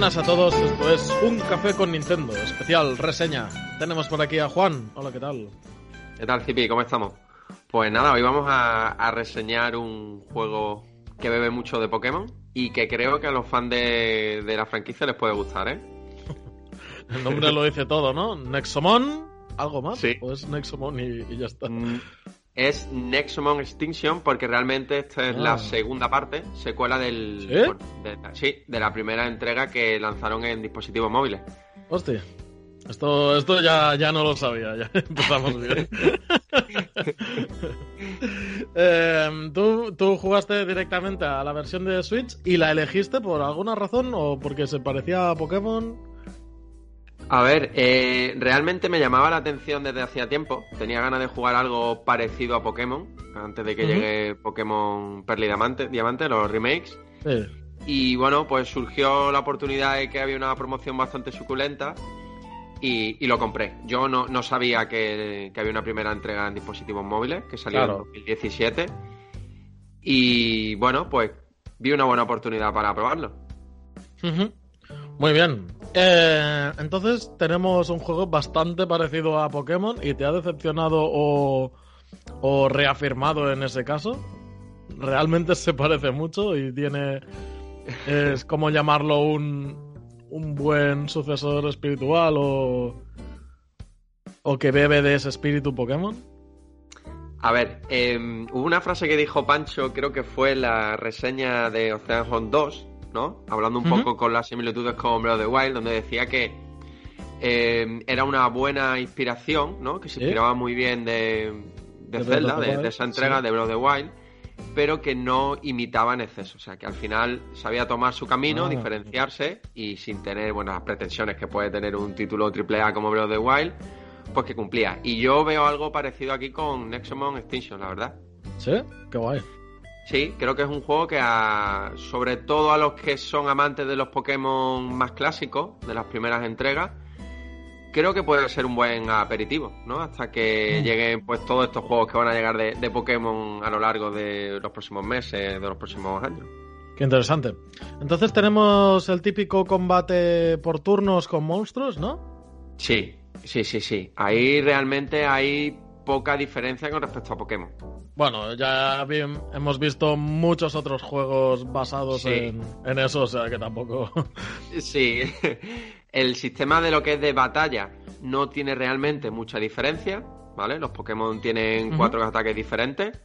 buenas a todos. Esto es Un Café con Nintendo, especial reseña. Tenemos por aquí a Juan. Hola, ¿qué tal? ¿Qué tal, Zipi? ¿Cómo estamos? Pues nada, hoy vamos a, a reseñar un juego que bebe mucho de Pokémon y que creo que a los fans de, de la franquicia les puede gustar, ¿eh? El nombre lo dice todo, ¿no? Nexomon, ¿algo más? Sí. ¿O es Nexomon y, y ya está? Es Nexomon Extinction porque realmente esta es Ah. la segunda parte, secuela del... ¿Sí? bueno, de, sí, de la primera entrega que lanzaron en dispositivos móviles. Hostia. Esto, esto ya, ya no lo sabía, ya empezamos bien. Eh, ¿tú, ¿Tú jugaste directamente a la versión de Switch y la elegiste por alguna razón o porque se parecía a Pokémon? A ver, eh, realmente me llamaba la atención desde hacía tiempo. Tenía ganas de jugar algo parecido a Pokémon, antes de que llegue Pokémon Perla y Diamante, Diamante, los remakes. Sí. Y bueno, pues surgió la oportunidad de que había una promoción bastante suculenta y, y lo compré. Yo no, no sabía que, que había una primera entrega en dispositivos móviles, que salió Claro. en 2017. Y bueno, pues vi una buena oportunidad para probarlo. Ujú. Muy bien. Eh, entonces tenemos un juego bastante parecido a Pokémon y te ha decepcionado o, o reafirmado en ese caso. Realmente se parece mucho y tiene... Es como llamarlo un, un buen sucesor espiritual o... O que bebe de ese espíritu Pokémon. A ver, eh, hubo una frase que dijo Pancho, creo que fue la reseña de Ocean Hunt 2, ¿no? Hablando un poco con las similitudes con Breath of the Wild, donde decía que eh, era una buena inspiración, ¿no? Que se inspiraba muy bien de, de De Zelda, de, esa entrega sí. de Breath of the Wild, pero que no imitaba en exceso. O sea, que al final sabía tomar su camino, Ah. diferenciarse y sin tener, bueno, las pretensiones que puede tener un título AAA como Breath of the Wild, pues que cumplía. Y yo veo algo parecido aquí con Nexomon Extinction, la verdad. ¿Sí? Qué guay. Sí, creo que es un juego que a, sobre todo a los que son amantes de los Pokémon más clásicos, de las primeras entregas, creo que puede ser un buen aperitivo, ¿no? Hasta que Mm. lleguen pues todos estos juegos que van a llegar de, de Pokémon a lo largo de los próximos meses, de los próximos años. Qué interesante. Entonces tenemos el típico combate por turnos con monstruos, ¿no? Sí, sí, sí, sí. Ahí realmente hay poca diferencia con respecto a Pokémon. Bueno, ya hemos visto muchos otros juegos basados Sí. en, en eso, o sea que tampoco. Sí, el sistema de lo que es de batalla no tiene realmente mucha diferencia, ¿vale? Los Pokémon tienen cuatro ataques diferentes.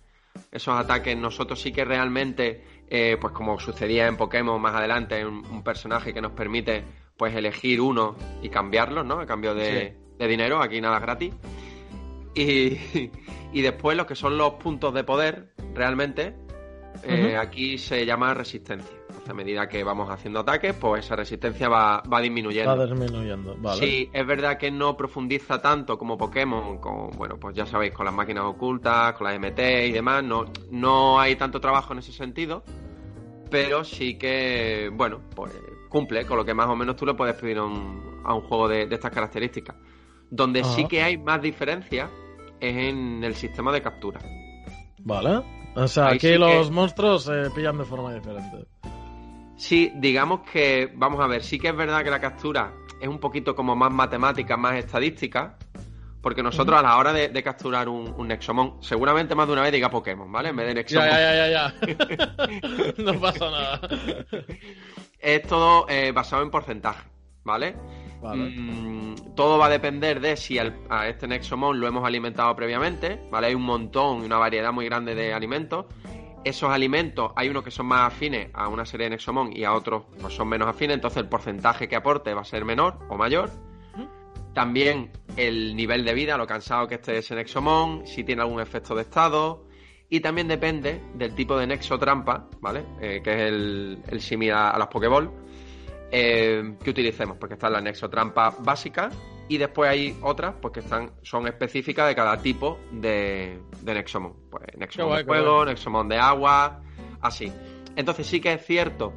Esos ataques nosotros sí que realmente, eh, pues como sucedía en Pokémon más adelante, un, un personaje que nos permite pues elegir uno y cambiarlos, ¿no? A cambio de, de dinero, aquí nada gratis. Y, y después los que son los puntos de poder, realmente, eh, aquí se llama resistencia. Entonces, a medida que vamos haciendo ataques, pues esa resistencia va, va disminuyendo. Va disminuyendo. Vale. Sí, es verdad que no profundiza tanto como Pokémon, con, bueno, pues ya sabéis, con las máquinas ocultas, con las MT y demás, no, no hay tanto trabajo en ese sentido, pero sí que, bueno, pues cumple con lo que más o menos tú le puedes pedir a un, a un juego de, de estas características. Donde sí que hay más diferencia es en el sistema de captura. Vale. O sea, Ahí aquí sí que- los monstruos se pillan de forma diferente. Sí, digamos que, vamos a ver, sí que es verdad que la captura es un poquito como más matemática, más estadística, porque nosotros a la hora de, de capturar un, un Nexomon, seguramente más de una vez diga Pokémon, ¿vale? En vez de Nexomon. Ya, ya, ya, ya, ya. no pasa nada. Es todo eh, basado en porcentaje, ¿vale? Mm, todo va a depender de si a este Nexomon lo hemos alimentado previamente, ¿vale? Hay un montón y una variedad muy grande de alimentos. Esos alimentos, hay unos que son más afines a una serie de Nexomon y a otros pues, son menos afines, entonces el porcentaje que aporte va a ser menor o mayor. También el nivel de vida, lo cansado que esté ese Nexomon, si tiene algún efecto de estado. Y también depende del tipo de Nexo trampa, ¿vale? Eh, que es el, el similar a las Pokéball eh, que utilicemos, porque están las Nexo trampas básicas y después hay otras pues que están, son específicas de cada tipo de, de Nexomon. Pues Nexomon guay, de fuego. Nexomon de agua, así. Entonces sí que es cierto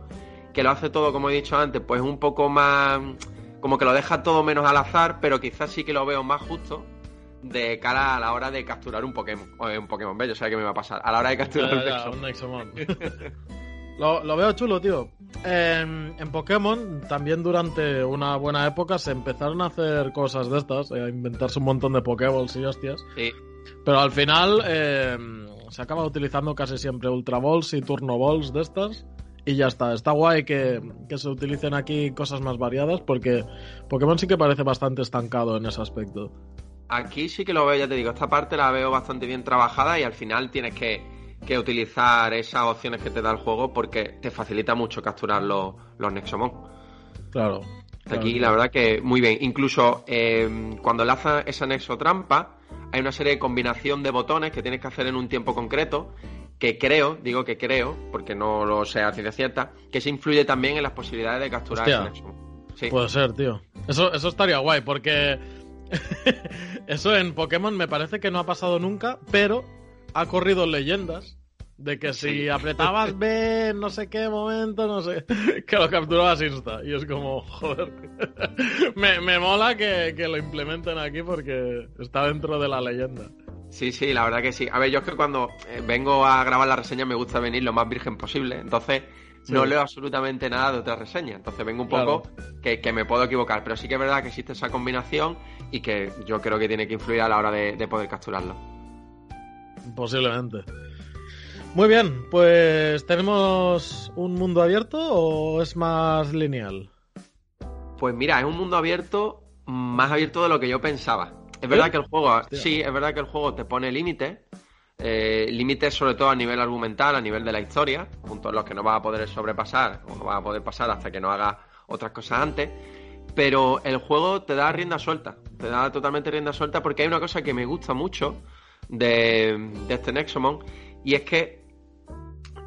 que lo hace todo, como he dicho antes, pues un poco más... Como que lo deja todo menos al azar, pero quizás sí que lo veo más justo de cara a la hora de capturar un Pokémon. O un Pokémon bello, ¿sabes qué me va a pasar? A la hora de capturar Ya, un ya, Nexomon. un Nexomon. Lo, lo veo chulo, tío. En, en Pokémon, también durante una buena época se empezaron a hacer cosas de estas, eh, a inventarse un montón de Pokéballs y hostias. Sí. Pero al final eh, se acaba utilizando casi siempre Ultra Balls y Turno Balls de estas. Y ya está. Está guay que, que se utilicen aquí cosas más variadas porque Pokémon sí que parece bastante estancado en ese aspecto. Aquí sí que lo veo, ya te digo, esta parte la veo bastante bien trabajada y al final tienes que, que utilizar esas opciones que te da el juego porque te facilita mucho capturar los, los Nexomon. Claro. Aquí claro. la verdad que muy bien. Incluso eh, cuando lanzas esa Nexotrampa, hay una serie de combinación de botones que tienes que hacer en un tiempo concreto, que creo, digo que creo, porque no lo sé a ciencia cierta, que se influye también en las posibilidades de capturar Hostia. ese Nexomon. Sí. Puede ser, tío. Eso, eso estaría guay porque eso en Pokémon me parece que no ha pasado nunca, pero ha corrido leyendas de que si apretabas B en no sé qué momento, no sé, que lo capturabas insta. Y es como, joder, me, me mola que, que lo implementen aquí porque está dentro de la leyenda. Sí, sí, la verdad que sí. A ver, yo es que cuando eh, vengo a grabar la reseña me gusta venir lo más virgen posible. Entonces, Sí. no leo absolutamente nada de otra reseña. Entonces vengo un poco que, que me puedo equivocar. Pero sí que es verdad que existe esa combinación y que yo creo que tiene que influir a la hora de, de poder capturarlo. Posiblemente. Muy bien, pues ¿tenemos un mundo abierto o es más lineal? Pues mira, es un mundo abierto, más abierto de lo que yo pensaba. Es verdad que el juego, Hostia. sí, es verdad que el juego te pone límites. eh, límites sobre todo a nivel argumental, a nivel de la historia, puntos en los que no vas a poder sobrepasar o no vas a poder pasar hasta que no hagas otras cosas antes. Pero el juego te da rienda suelta, te da totalmente rienda suelta porque hay una cosa que me gusta mucho de, de este Nexomon y es que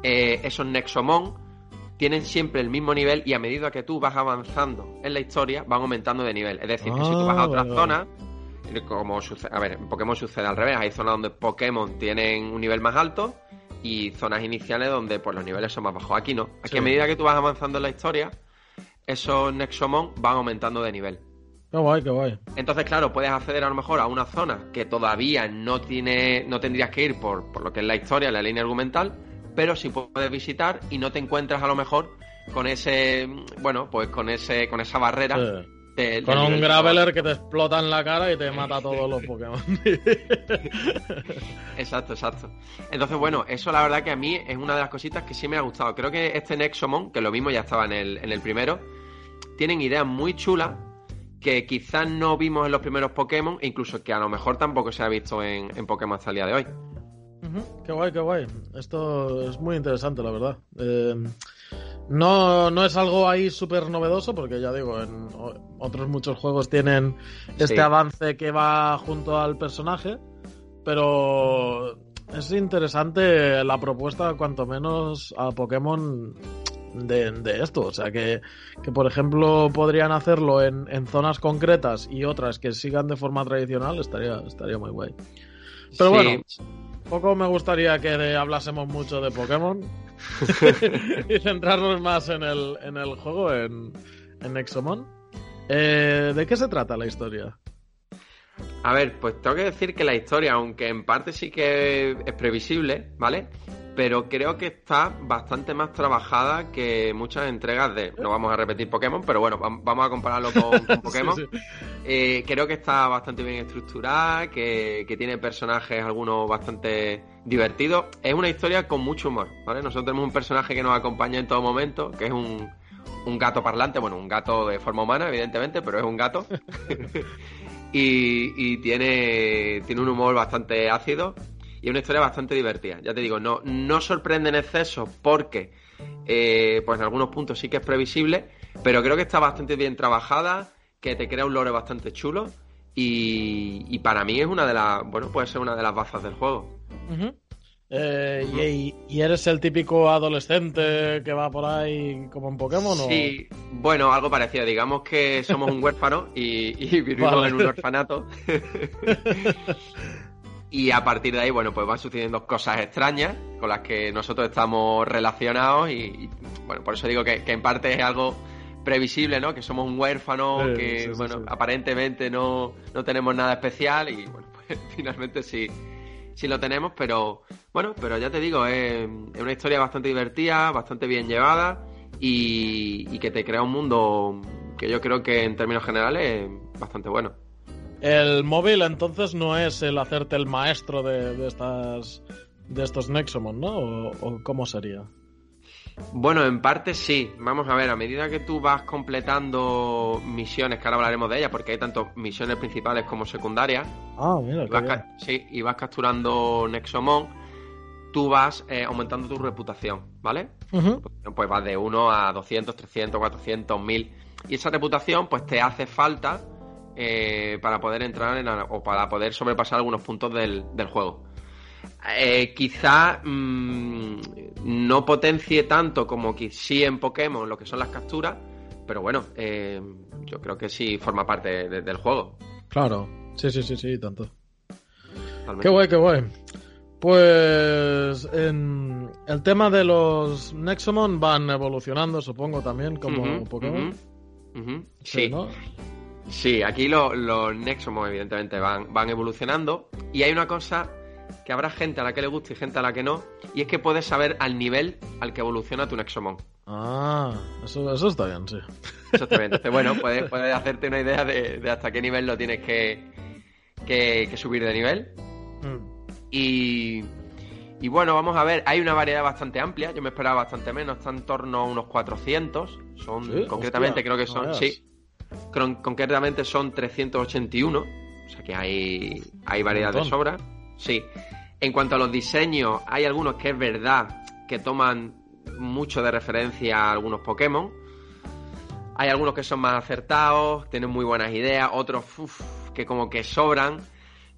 eh, esos Nexomon tienen siempre el mismo nivel y a medida que tú vas avanzando en la historia van aumentando de nivel. Es decir, que si tú vas a Ah, otra vale, zona, como sucede, a ver, en Pokémon sucede al revés. Hay zonas donde Pokémon tienen un nivel más alto y zonas iniciales donde pues los niveles son más bajos. Aquí no. Aquí Sí. a medida que tú vas avanzando en la historia, esos Nexomon van aumentando de nivel. Qué guay, qué guay. Entonces, claro, puedes acceder a lo mejor a una zona que todavía no tiene, no tendrías que ir por, por lo que es la historia, la línea argumental, pero sí puedes visitar y no te encuentras a lo mejor con ese, bueno, pues con ese, con esa barrera. Sí. Con un Graveler que te explota en la cara y te mata a todos los Pokémon. Exacto, exacto. Entonces, bueno, eso la verdad que a mí es una de las cositas que sí me ha gustado. Creo que este Nexomon, que lo mismo ya estaba en el, en el primero, tienen ideas muy chulas que quizás no vimos en los primeros Pokémon, e incluso que a lo mejor tampoco se ha visto en, en Pokémon hasta el día de hoy. Qué guay, qué guay. Esto es muy interesante, la verdad. Eh, no, no es algo ahí súper novedoso, porque ya digo, en otros muchos juegos tienen este Sí. avance que va junto al personaje, pero es interesante la propuesta, cuanto menos a Pokémon de, de esto. O sea, que, que, por ejemplo podrían hacerlo en, en zonas concretas y otras que sigan de forma tradicional, estaría, estaría muy guay. Pero Sí, bueno, poco me gustaría que hablásemos mucho de Pokémon y centrarnos más en el, en el juego, en, en Exomon. Eh, ¿De qué se trata la historia? A ver, pues tengo que decir que la historia, aunque en parte sí que es previsible, ¿vale? Pero creo que está bastante más trabajada que muchas entregas de. No vamos a repetir Pokémon, pero bueno, vam- vamos a compararlo con, con Pokémon. Sí, sí. Eh, creo que está bastante bien estructurada, que, que tiene personajes algunos bastante divertidos. Es una historia con mucho humor, ¿vale? Nosotros tenemos un personaje que nos acompaña en todo momento, que es un, un gato parlante, bueno, un gato de forma humana, evidentemente, pero es un gato. y y tiene, tiene un humor bastante ácido y una historia bastante divertida. Ya te digo, no, no sorprende en exceso porque eh, pues en algunos puntos sí que es previsible, pero creo que está bastante bien trabajada, que te crea un lore bastante chulo y, y para mí es una de las, bueno, puede ser una de las bazas del juego. Eh, y, y eres el típico adolescente que va por ahí como en Pokémon? o- Sí, bueno, algo parecido. Digamos que somos un huérfano y, y vivimos Vale. en un orfanato. y a partir de ahí, bueno, pues van sucediendo cosas extrañas con las que nosotros estamos relacionados y, y, bueno, por eso digo que, que en parte es algo previsible, ¿no? Que somos un huérfano, Sí, que, sí, sí, bueno, sí. aparentemente no, no tenemos nada especial y, bueno, pues finalmente sí, si lo tenemos, pero bueno, pero ya te digo, es, es una historia bastante divertida, bastante bien llevada y, y, que te crea un mundo que yo creo que en términos generales es bastante bueno. El móvil entonces no es el hacerte el maestro de, de estas de estos Nexomon, ¿no? ¿O, ¿O, cómo sería? Bueno, en parte sí. Vamos a ver, a medida que tú vas completando misiones, que ahora hablaremos de ellas, porque hay tanto misiones principales como secundarias. Ah, mira, y vas, sí, y vas capturando Nexomon, tú vas eh, aumentando tu reputación, ¿vale? Uh -huh. Pues vas de 1 a 200, 300, 400, 1000. Y esa reputación, pues te hace falta eh, para poder entrar en, o para poder sobrepasar algunos puntos del, del juego. Eh, quizá mmm, no potencie tanto como que sí en Pokémon lo que son las capturas, pero bueno, eh, yo creo que sí forma parte de, de, del juego. Claro, sí, sí, sí, sí, tanto. Totalmente. Qué guay, qué guay. Pues en el tema de los Nexomon van evolucionando, supongo, también, como uh -huh, Pokémon. Uh -huh, uh -huh. Sí. Sí, ¿no? Sí, aquí los lo Nexomon, evidentemente, van, van evolucionando. Y hay una cosa que habrá gente a la que le guste y gente a la que no, y es que puedes saber al nivel al que evoluciona tu Nexomon. Ah, eso, eso está bien, sí. Bien. Entonces, bueno, puedes, puedes hacerte una idea de, de, hasta qué nivel lo tienes que, que, que subir de nivel. Mm. Y, y, bueno, vamos a ver, hay una variedad bastante amplia, yo me esperaba bastante menos, está en torno a unos 400, son ¿Sí? concretamente Hostia, creo que son, no sí, concretamente son 381, o sea que hay, hay variedad de sobra. Sí. En cuanto a los diseños, hay algunos que es verdad que toman mucho de referencia a algunos Pokémon. Hay algunos que son más acertados, tienen muy buenas ideas, otros uf, que como que sobran.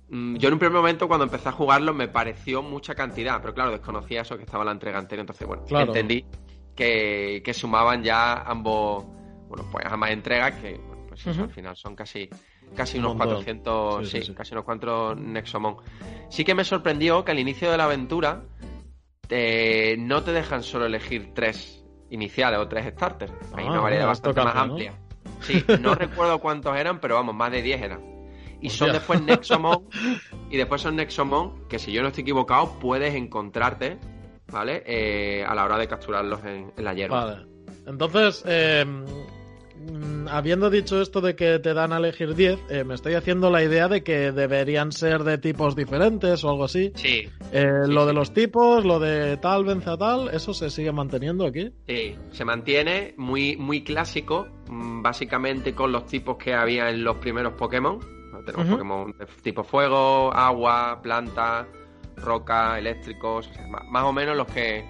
Mm, yo en un primer momento cuando empecé a jugarlos me pareció mucha cantidad, pero claro, desconocía eso que estaba en la entrega anterior, entonces bueno, claro. entendí que, que, sumaban ya ambos, bueno, pues ambas entregas que pues eso, uh -huh. al final son casi casi unos 400, sí, sí, sí, casi unos 400 Nexomon. Sí que me sorprendió que al inicio de la aventura te, no te dejan solo elegir tres iniciales o tres starters. Hay ah, una variedad bastante más amplia. ¿no? Sí, no recuerdo cuántos eran, pero vamos, más de 10 eran. Y son después Nexomon, y después son Nexomon que si yo no estoy equivocado puedes encontrarte, ¿vale? Eh, a la hora de capturarlos en, en la hierba. Vale. Entonces, eh, habiendo dicho esto de que te dan a elegir 10, eh, me estoy haciendo la idea de que deberían ser de tipos diferentes o algo así. Sí. Eh, sí lo sí. de los tipos, lo de tal vence a tal, ¿eso se sigue manteniendo aquí? Sí, se mantiene muy, muy clásico, mm, básicamente con los tipos que había en los primeros Pokémon. Tenemos uh -huh. Pokémon de tipo fuego, agua, planta, roca, eléctricos, o sea, más o menos los que,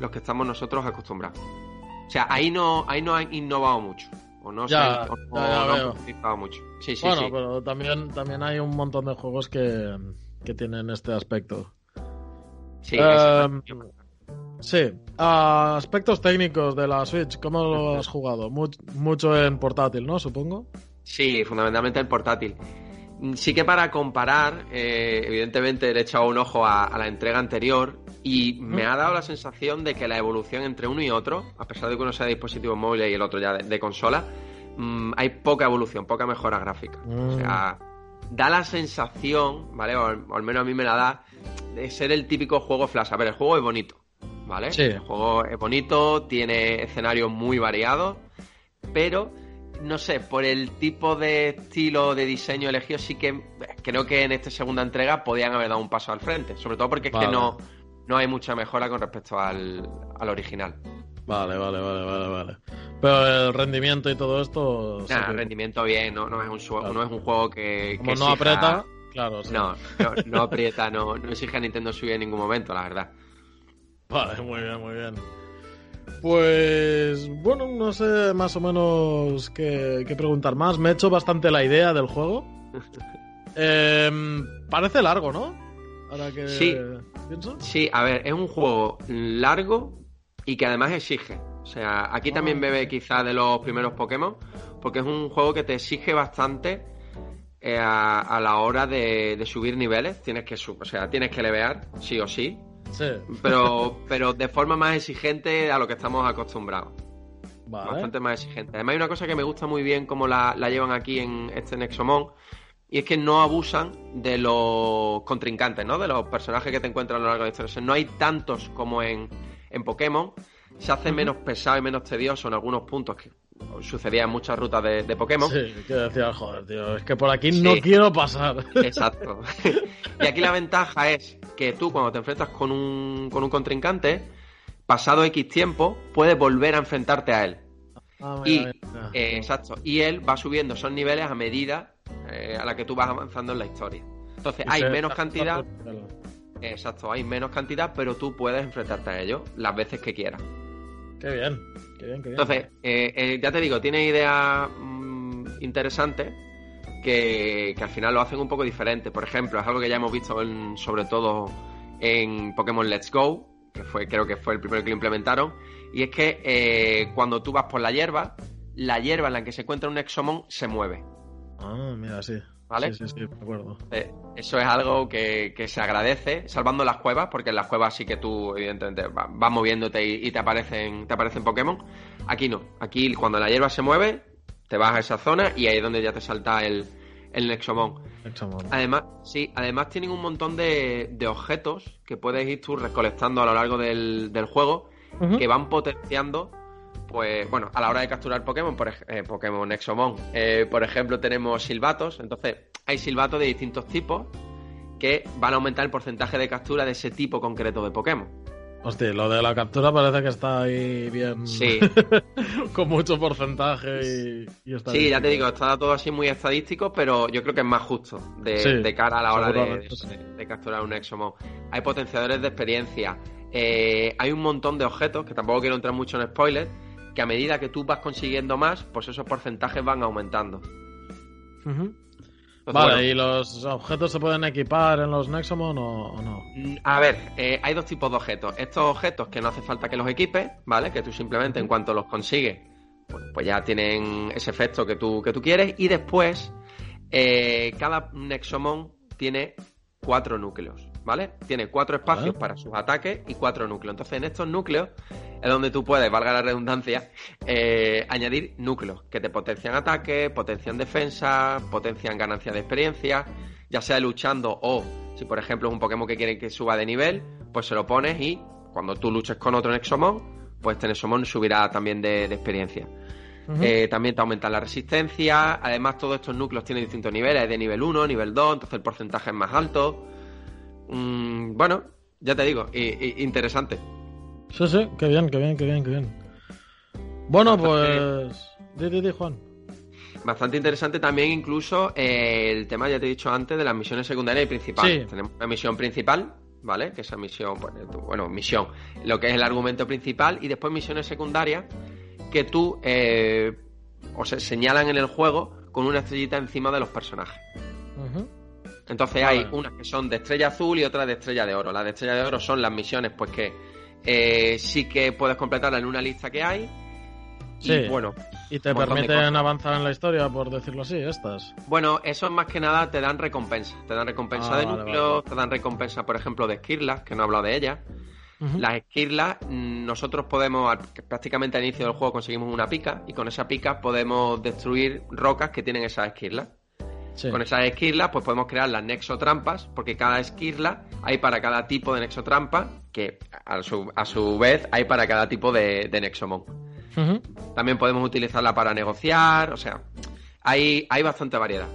los que estamos nosotros acostumbrados. O sea, ahí no, ahí no han innovado mucho. O no, ya, o, ya, no veo. han mucho. Sí, sí, bueno, sí. pero también, también hay un montón de juegos que, que tienen este aspecto. Sí, uh, sí. Uh, aspectos técnicos de la Switch, ¿cómo lo has jugado? Much, mucho en portátil, ¿no? Supongo. Sí, fundamentalmente en portátil. Sí que para comparar, eh, evidentemente le he echado un ojo a, a la entrega anterior y me ha dado la sensación de que la evolución entre uno y otro, a pesar de que uno sea de dispositivo móvil y el otro ya de, de consola, mmm, hay poca evolución, poca mejora gráfica. Mm. O sea, da la sensación, ¿vale? O, o, al menos a mí me la da, de ser el típico juego flash. A ver, el juego es bonito, ¿vale? Sí. El juego es bonito, tiene escenarios muy variados, pero no sé, por el tipo de estilo de diseño elegido, sí que creo que en esta segunda entrega podían haber dado un paso al frente. Sobre todo porque es vale. que no, no hay mucha mejora con respecto al, al, original. Vale, vale, vale, vale, vale. Pero el rendimiento y todo esto. Nah, el rendimiento bien, no, no, es, un, claro. no es un juego que. Como que no exija... aprieta, claro. Sí. No, no, no, aprieta, no, no exige a Nintendo Switch en ningún momento, la verdad. Vale, muy bien, muy bien. Pues bueno, no sé más o menos qué, qué preguntar más. Me he hecho bastante la idea del juego. eh, parece largo, ¿no? Ahora que sí. Pienso. Sí, a ver, es un juego largo y que además exige. O sea, aquí también bebe quizá de los primeros Pokémon, porque es un juego que te exige bastante eh, a, a, la hora de, de, subir niveles. Tienes que, o sea, tienes que levear, sí o sí. Sí. Pero, pero de forma más exigente a lo que estamos acostumbrados. Vale. Bastante más exigente. Además hay una cosa que me gusta muy bien como la, la llevan aquí en este Nexomon. Y es que no abusan de los contrincantes, ¿no? De los personajes que te encuentran a lo largo de la historia. no hay tantos como en, en Pokémon. Se hace menos pesado y menos tedioso en algunos puntos que sucedía en muchas rutas de, Pokémon. Sí, que decía, joder, tío, es que por aquí no quiero pasar. Exacto. y aquí la ventaja es que tú cuando te enfrentas con un, con un contrincante, pasado X tiempo, puedes volver a enfrentarte a él. Ah, y, eh, exacto. Y él va subiendo esos niveles a medida eh, a la que tú vas avanzando en la historia. Entonces hay menos cantidad. Exacto, hay menos cantidad, pero tú puedes enfrentarte a ellos las veces que quieras. Qué bien, qué bien, qué bien. Entonces, eh, ya te digo, tiene ideas mm, interesantes que, al final lo hacen un poco diferente. Por ejemplo, es algo que ya hemos visto sobre todo en Pokémon Let's Go, que fue creo que fue el primero que lo implementaron, y es que eh, cuando tú vas por la hierba, la hierba en la que se encuentra un Exomon se mueve. Ah, mira, sí. ¿Vale? Sí, sí, sí, acuerdo. Eh, eso es algo que, se agradece, salvando las cuevas, porque en las cuevas sí que tú, evidentemente, vas, moviéndote y, te aparecen te aparecen Pokémon. Aquí no. Aquí, cuando la hierba se mueve, te vas a esa zona y ahí es donde ya te salta el, el Nexomon. Además, sí, además tienen un montón de, objetos que puedes ir tú recolectando a lo largo del, juego que van potenciando, pues, bueno, a la hora de capturar Pokémon, por eh, Pokémon Nexomon. Eh, por ejemplo, tenemos silbatos, entonces hay silbatos de distintos tipos que van a aumentar el porcentaje de captura de ese tipo concreto de Pokémon. Hostia, lo de la captura parece que está ahí bien. Sí. con mucho porcentaje y, está Sí, ya te digo, está todo así muy estadístico, pero yo creo que es más justo de, cara a la hora de, capturar un Exomon. Hay potenciadores de experiencia. Eh, hay un montón de objetos, que tampoco quiero entrar mucho en spoilers, que a medida que tú vas consiguiendo más, pues esos porcentajes van aumentando. vale, ¿y los objetos se pueden equipar en los Nexomon o, no? Mm, a ver, eh, hay dos tipos de objetos. Estos objetos que no hace falta que los equipes, ¿vale? Que tú simplemente en cuanto los consigues, pues, ya tienen ese efecto que tú, que tú quieres. Y después, eh, cada Nexomon tiene cuatro núcleos, ¿vale? Tiene cuatro espacios para sus ataques y cuatro núcleos. Entonces, en estos núcleos es donde tú puedes, valga la redundancia, eh, añadir núcleos que te potencian ataques, potencian defensa, potencian ganancia de experiencia, ya sea luchando o si por ejemplo es un Pokémon que quiere que suba de nivel, pues se lo pones y cuando tú luches con otro Nexomon, pues este Nexomon subirá también de, experiencia. Eh, también te aumenta la resistencia. Además, todos estos núcleos tienen distintos niveles, de nivel 1, nivel 2, entonces el porcentaje es más alto. Mm, bueno, ya te digo, interesante. Sí, sí, qué bien, qué bien, qué bien, qué bien. Bueno, pues. Di, di, Juan. Bastante interesante también, incluso eh, el tema, ya te he dicho antes, de las misiones secundarias y principales. Tenemos una misión principal, ¿vale? Que esa misión, pues, bueno, misión, lo que es el argumento principal, y después misiones secundarias que tú eh, o se señalan en el juego con una estrellita encima de los personajes. Entonces hay unas que son de estrella azul y otras de estrella de oro. Las de estrella de oro son las misiones, pues que eh, sí que puedes completarla en una lista que hay. Sí. Y bueno. Y te permiten avanzar en la historia, por decirlo así, estas. Bueno, eso más que nada te dan recompensa. Te dan recompensa ah, de núcleos, te dan recompensa, por ejemplo, de esquirlas, que no he hablado de ellas. Las esquirlas, mm, nosotros podemos, prácticamente al inicio del juego conseguimos una pica y con esa pica podemos destruir rocas que tienen esas esquirlas. Con esas esquirlas, pues podemos crear las nexotrampas, porque cada esquirla hay para cada tipo de nexotrampa, que a su, a su vez hay para cada tipo de, de nexomon. También podemos utilizarla para negociar, o sea, hay, hay bastante variedad.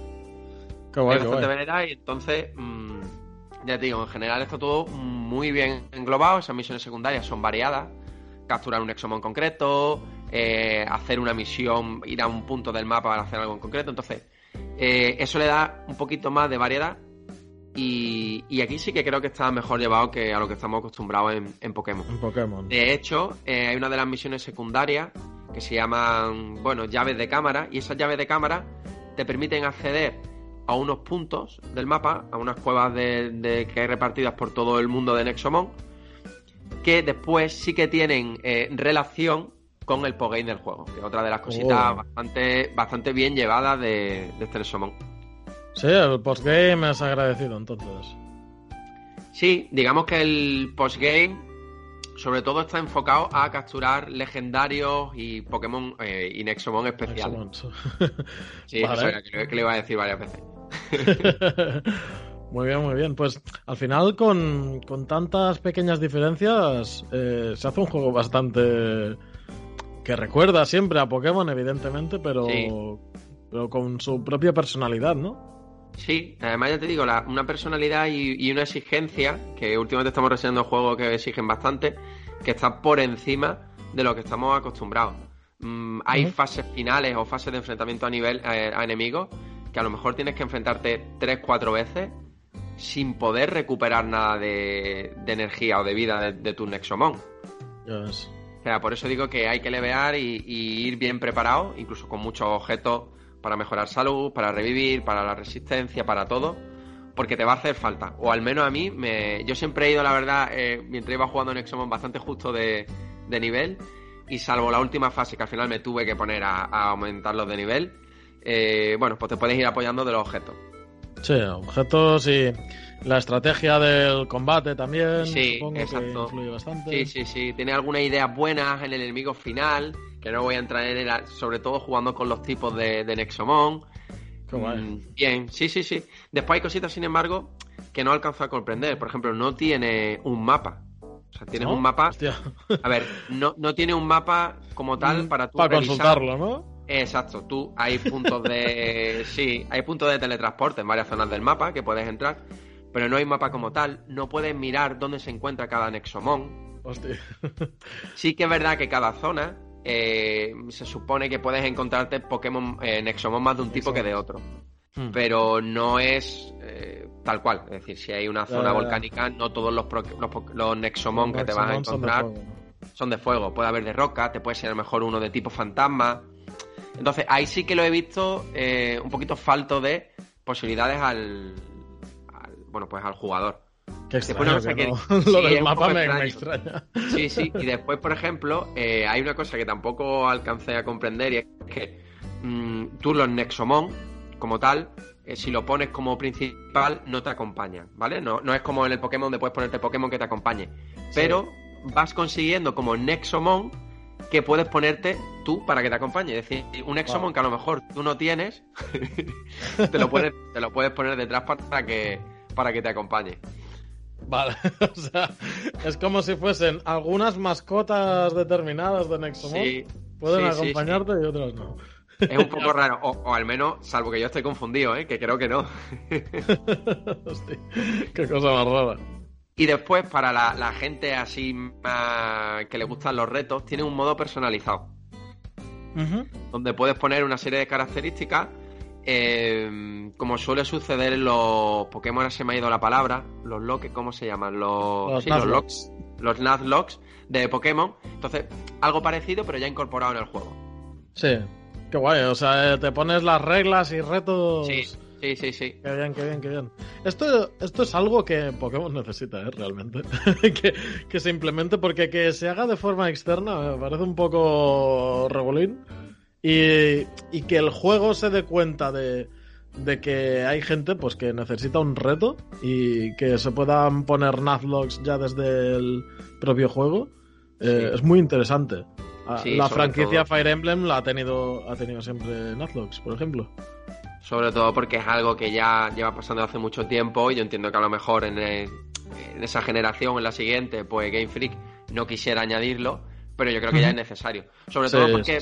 Qué hay bastante variedad y entonces, mm, ya te digo, en general está todo muy bien englobado, esas misiones secundarias son variadas, capturar un nexomon concreto, eh, hacer una misión, ir a un punto del mapa para hacer algo en concreto, entonces eh, eso le da un poquito más de variedad y, aquí sí que creo que está mejor llevado que a lo que estamos acostumbrados en, Pokémon. En Pokémon. De hecho, eh, hay una de las misiones secundarias que se llaman, bueno, llaves de cámara y esas llaves de cámara te permiten acceder a unos puntos del mapa, a unas cuevas de, que hay repartidas por todo el mundo de Nexomon, que después sí que tienen eh, relación con el postgame del juego, que es otra de las cositas oh. bastante, bastante bien llevadas de, de este Nexomon. Sí, el postgame es agradecido entonces. Sí, digamos que el postgame sobre todo está enfocado a capturar legendarios y Pokémon eh, y Nexomon especiales. sí, eso era, que, que, le iba a decir varias veces. muy bien, muy bien. Pues al final, con, tantas pequeñas diferencias, eh, se hace un juego bastante que recuerda siempre a Pokémon, evidentemente, pero, pero con su propia personalidad, ¿no? Sí, además ya te digo, una personalidad y, una exigencia, que últimamente estamos reseñando juegos que exigen bastante, que está por encima de lo que estamos acostumbrados. Mm, hay fases finales o fases de enfrentamiento a nivel eh, a enemigos que a lo mejor tienes que enfrentarte 3-4 veces sin poder recuperar nada de, energía o de vida de, tu Nexomon. O sea, por eso digo que hay que levear y, ir bien preparado, incluso con muchos objetos para mejorar salud, para revivir, para la resistencia, para todo, porque te va a hacer falta. O al menos a mí, yo siempre he ido, la verdad, eh, mientras iba jugando en Exomon, bastante justo de, nivel, y salvo la última fase que al final me tuve que poner a, aumentarlos de nivel, eh, bueno, pues te puedes ir apoyando de los objetos. Sí, objetos y la estrategia del combate también. Sí, exacto. Sí, sí, sí. Tiene algunas ideas buenas en el enemigo final que no voy a entrar en él, sobre todo jugando con los tipos de, Nexomon. Mm, bien, sí, sí, sí. Después hay cositas, sin embargo, que no alcanzo a comprender. Por ejemplo, no tiene un mapa. O sea, tienes un mapa. A ver, no, no tiene un mapa como tal mm, para tú. Para consultarlo, ¿no? Exacto, tú hay puntos de. sí, hay puntos de teletransporte en varias zonas del mapa que puedes entrar, pero no hay mapa como tal. No puedes mirar dónde se encuentra cada Nexomon. Hostia. Sí que es verdad que cada zona eh, se supone que puedes encontrarte Pokémon eh, Nexomon más de un tipo que de otro. Hmm. Pero no es eh, tal cual. Es decir, si hay una zona volcánica, no todos los, los, Nexomon que te vas a encontrar son de, fuego. Puede haber de roca, te puede ser a lo mejor uno de tipo fantasma. Entonces, ahí sí que lo he visto un poquito falto de posibilidades al, bueno, pues al jugador. Qué extraño, Lo del mapa me, extraña. Sí, sí. Y después, por ejemplo, eh, hay una cosa que tampoco alcancé a comprender y es que mm, tú los Nexomon, como tal, eh, si lo pones como principal, no te acompañan, ¿vale? No, no es como en el Pokémon donde puedes ponerte Pokémon que te acompañe. Pero vas consiguiendo como Nexomon que puedes ponerte tú para que te acompañe. Es decir, un Nexomon que a lo mejor tú no tienes, te, lo puedes, te lo puedes poner detrás para que, para que te acompañe. Vale, o sea, es como si fuesen algunas mascotas determinadas de Nexomon pueden acompañarte y otras no. Es un poco raro, o, al menos, salvo que yo esté confundido, ¿eh? que creo que no. Hostia, qué cosa más rara. Y después, para la, gente así que le gustan los retos, tiene un modo personalizado. Donde puedes poner una serie de características eh, como suele suceder en los Pokémon, ahora se me ha ido la palabra, los locks, ¿cómo se llaman? Los, los, locks. Los Nuzlocks de Pokémon. Entonces, algo parecido, pero ya incorporado en el juego. Sí, qué guay. O sea, eh, te pones las reglas y retos. Sí. Sí, sí, sí. Qué bien, qué bien, qué bien. Esto, esto es algo que Pokémon necesita, ¿eh? Realmente. que, que, se implemente, porque que se haga de forma externa me parece un poco revolín. Y, que el juego se dé cuenta de, que hay gente pues que necesita un reto y que se puedan poner Nuzlocks ya desde el propio juego eh, es muy interesante. Ah, la franquicia Fire Emblem la ha tenido ha tenido siempre Nuzlocks, por ejemplo. Sobre todo porque es algo que ya lleva pasando hace mucho tiempo y yo entiendo que a lo mejor en, en esa generación, en la siguiente, pues Game Freak no quisiera añadirlo, pero yo creo que ya es necesario. Sobre todo porque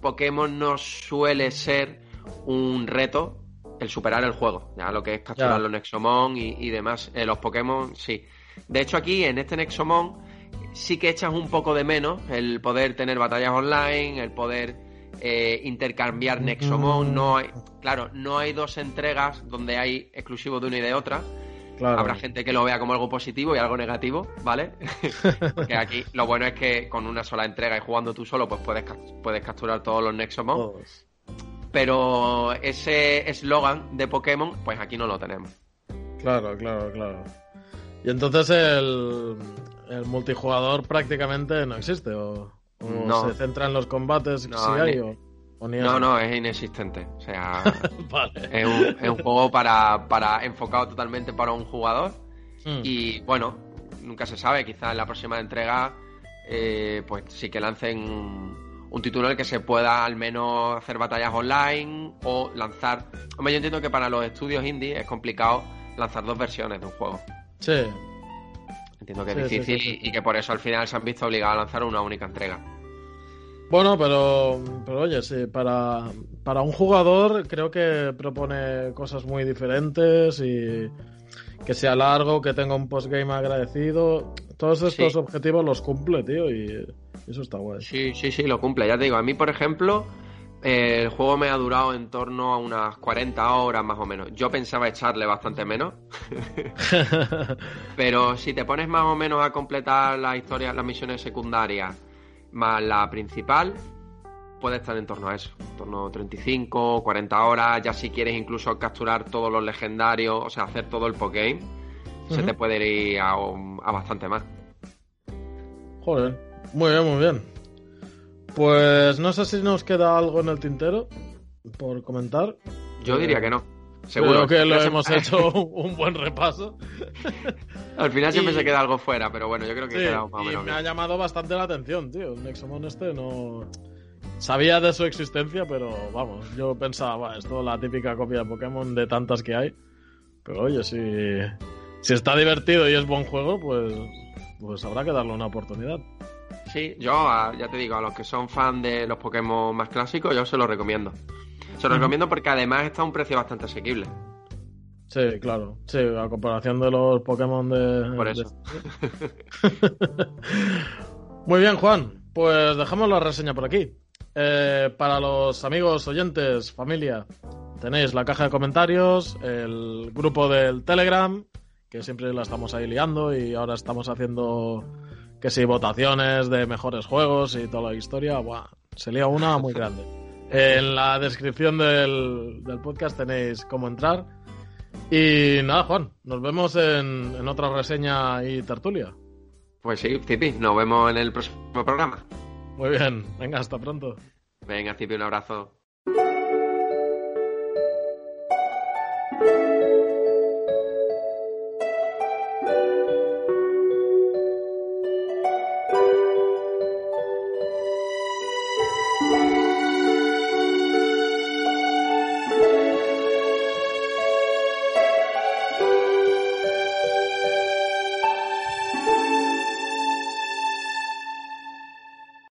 Pokémon no suele ser un reto el superar el juego, ya lo que es capturar los Nexomon y, demás. Eh, los Pokémon, sí. De hecho, aquí en este Nexomon sí que echas un poco de menos el poder tener batallas online, el poder eh, intercambiar Nexomon. No hay, claro, no hay dos entregas donde hay exclusivos de una y de otra. Habrá gente que lo vea como algo positivo y algo negativo, ¿vale? Porque aquí lo bueno es que con una sola entrega y jugando tú solo, pues puedes, puedes capturar todos los Nexomon. Pero ese eslogan de Pokémon, pues aquí no lo tenemos. Claro, claro, claro. Y entonces el, el multijugador prácticamente no existe, o, se centra en los combates si hay, o... No, no, es inexistente. O sea, es, un, juego para, para enfocado totalmente para un jugador. Hmm. Y bueno, nunca se sabe, quizás en la próxima entrega, eh, pues sí que lancen un un título en el que se pueda al menos hacer batallas online o lanzar. Hombre, yo entiendo que para los estudios indie es complicado lanzar dos versiones de un juego. Sí. Entiendo que es Sí, difícil sí, sí. y que por eso al final se han visto obligados a lanzar una única entrega. Bueno, pero, pero oye, sí, para, para un jugador creo que propone cosas muy diferentes y que sea largo, que tenga un postgame agradecido. Todos estos Sí. objetivos los cumple, tío, y eso está guay. Sí, sí, sí, lo cumple. Ya te digo, a mí, por ejemplo, eh, el juego me ha durado en torno a unas 40 horas más o menos. Yo pensaba echarle bastante menos, pero si te pones más o menos a completar las historias, las misiones secundarias más la principal, puede estar en torno a eso, en torno a 35, 40 horas. Ya si quieres incluso capturar todos los legendarios, o sea, hacer todo el postgame, se te puede ir a, a bastante más. Joder, muy bien, muy bien. Pues no sé si nos queda algo en el tintero por comentar. Yo diría que no. Seguro. Creo que lo hemos hecho un buen repaso. Al final siempre Y- se queda algo fuera, pero bueno, yo creo que Sí, queda más o y menos me ha llamado bastante la atención, tío. El Nexomon este no... Sabía de su existencia, pero vamos, yo pensaba, "Buah, esto es la típica copia de Pokémon de tantas que hay. Pero oye, si, si está divertido y es buen juego, pues, pues habrá que darle una oportunidad. Sí, yo a- ya te digo, a los que son fan de los Pokémon más clásicos, yo se los recomiendo. Los Ujú. recomiendo porque además está a un precio bastante asequible. Sí, claro. Sí, a comparación de los Pokémon de... Por de- eso. Muy bien, Juan. Pues dejamos la reseña por aquí. Eh, para los amigos, oyentes, familia, tenéis la caja de comentarios, el grupo del Telegram, que siempre la estamos ahí liando y ahora estamos haciendo que si votaciones de mejores juegos y toda la historia. Buah, se lía una muy grande. En la descripción del, del podcast tenéis cómo entrar. Y nada, Juan, nos vemos en, en otra reseña y tertulia. Pues sí, Cipi, nos vemos en el próximo programa. Muy bien, venga, hasta pronto. Venga, Cipi, un abrazo.